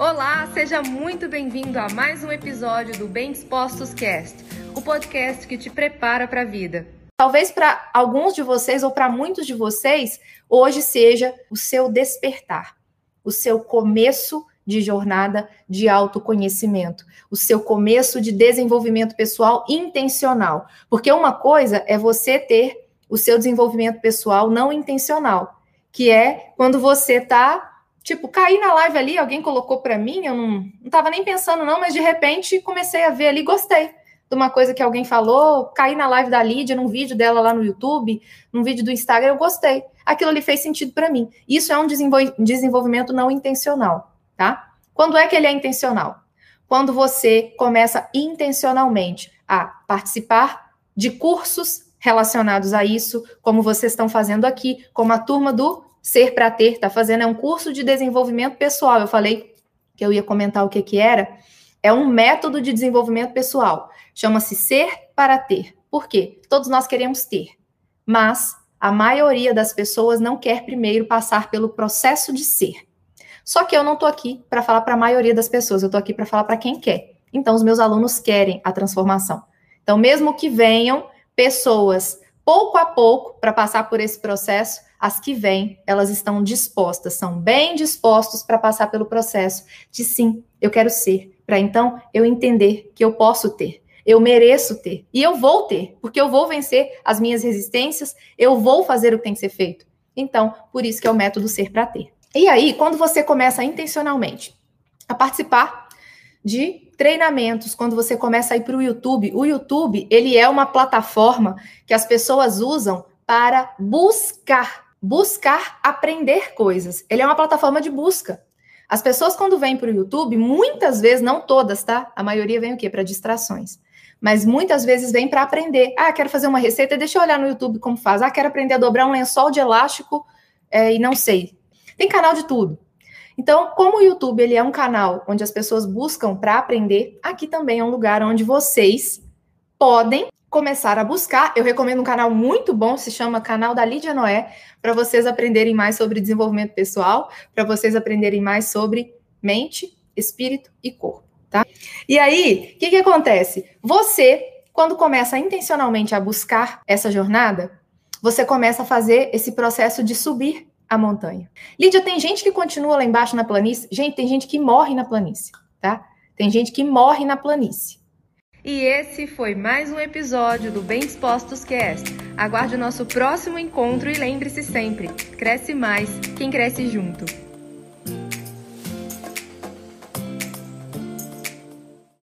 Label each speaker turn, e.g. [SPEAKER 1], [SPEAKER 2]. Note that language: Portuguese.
[SPEAKER 1] Olá, seja muito bem-vindo a mais um episódio do Bem Dispostos Cast, o podcast que te prepara para a vida.
[SPEAKER 2] Talvez para alguns de vocês ou para muitos de vocês, hoje seja o seu despertar, o seu começo de jornada de autoconhecimento, o seu começo de desenvolvimento pessoal intencional. Porque uma coisa é você ter o seu desenvolvimento pessoal não intencional, que é quando você tá Tipo, caí na live ali, alguém colocou para mim, eu não, não tava nem pensando não, mas de repente comecei a ver ali, gostei de uma coisa que alguém falou, caí na live da Lídia, num vídeo dela lá no YouTube, num vídeo do Instagram, eu gostei. Aquilo ali fez sentido para mim. Isso é um desenvolvimento não intencional, tá? Quando é que ele é intencional? Quando você começa intencionalmente a participar de cursos relacionados a isso, como vocês estão fazendo aqui, como a turma do Ser para Ter está fazendo, é um curso de desenvolvimento pessoal. Eu falei que eu ia comentar o que, que era. É um método de desenvolvimento pessoal. Chama-se Ser para Ter. Por quê? Todos nós queremos ter, mas a maioria das pessoas não quer primeiro passar pelo processo de ser. Só que eu não estou aqui para falar para a maioria das pessoas, eu estou aqui para falar para quem quer. Então, os meus alunos querem a transformação. Então, mesmo que venham pessoas pouco a pouco para passar por esse processo, as que vêm, elas estão dispostas, são bem dispostos para passar pelo processo de sim, eu quero ser, para então eu entender que eu posso ter, eu mereço ter e eu vou ter, porque eu vou vencer as minhas resistências, eu vou fazer o que tem que ser feito. Então, por isso que é o método ser para ter. E aí, quando você começa intencionalmente a participar de treinamentos, quando você começa a ir para o YouTube, o YouTube ele é uma plataforma que as pessoas usam para buscar buscar aprender coisas. Ele é uma plataforma de busca. As pessoas, quando vêm para o YouTube, muitas vezes, não todas, tá? A maioria vem o quê? Para distrações. Mas muitas vezes vem para aprender. Ah, quero fazer uma receita, deixa eu olhar no YouTube como faz. Ah, quero aprender a dobrar um lençol de elástico é, e não sei. Tem canal de tudo. Então, como o YouTube ele é um canal onde as pessoas buscam para aprender, aqui também é um lugar onde vocês podem começar a buscar. Eu recomendo um canal muito bom, se chama Canal da Lídia Noé, para vocês aprenderem mais sobre desenvolvimento pessoal, para vocês aprenderem mais sobre mente, espírito e corpo, tá? E aí, o que, que acontece? Você, quando começa intencionalmente a buscar essa jornada, você começa a fazer esse processo de subir a montanha. Lídia, tem gente que continua lá embaixo na planície? Gente, tem gente que morre na planície, tá? Tem gente que morre na planície.
[SPEAKER 1] E esse foi mais um episódio do Bem Dispostos Cast. Aguarde o nosso próximo encontro e lembre-se sempre: cresce mais quem cresce junto.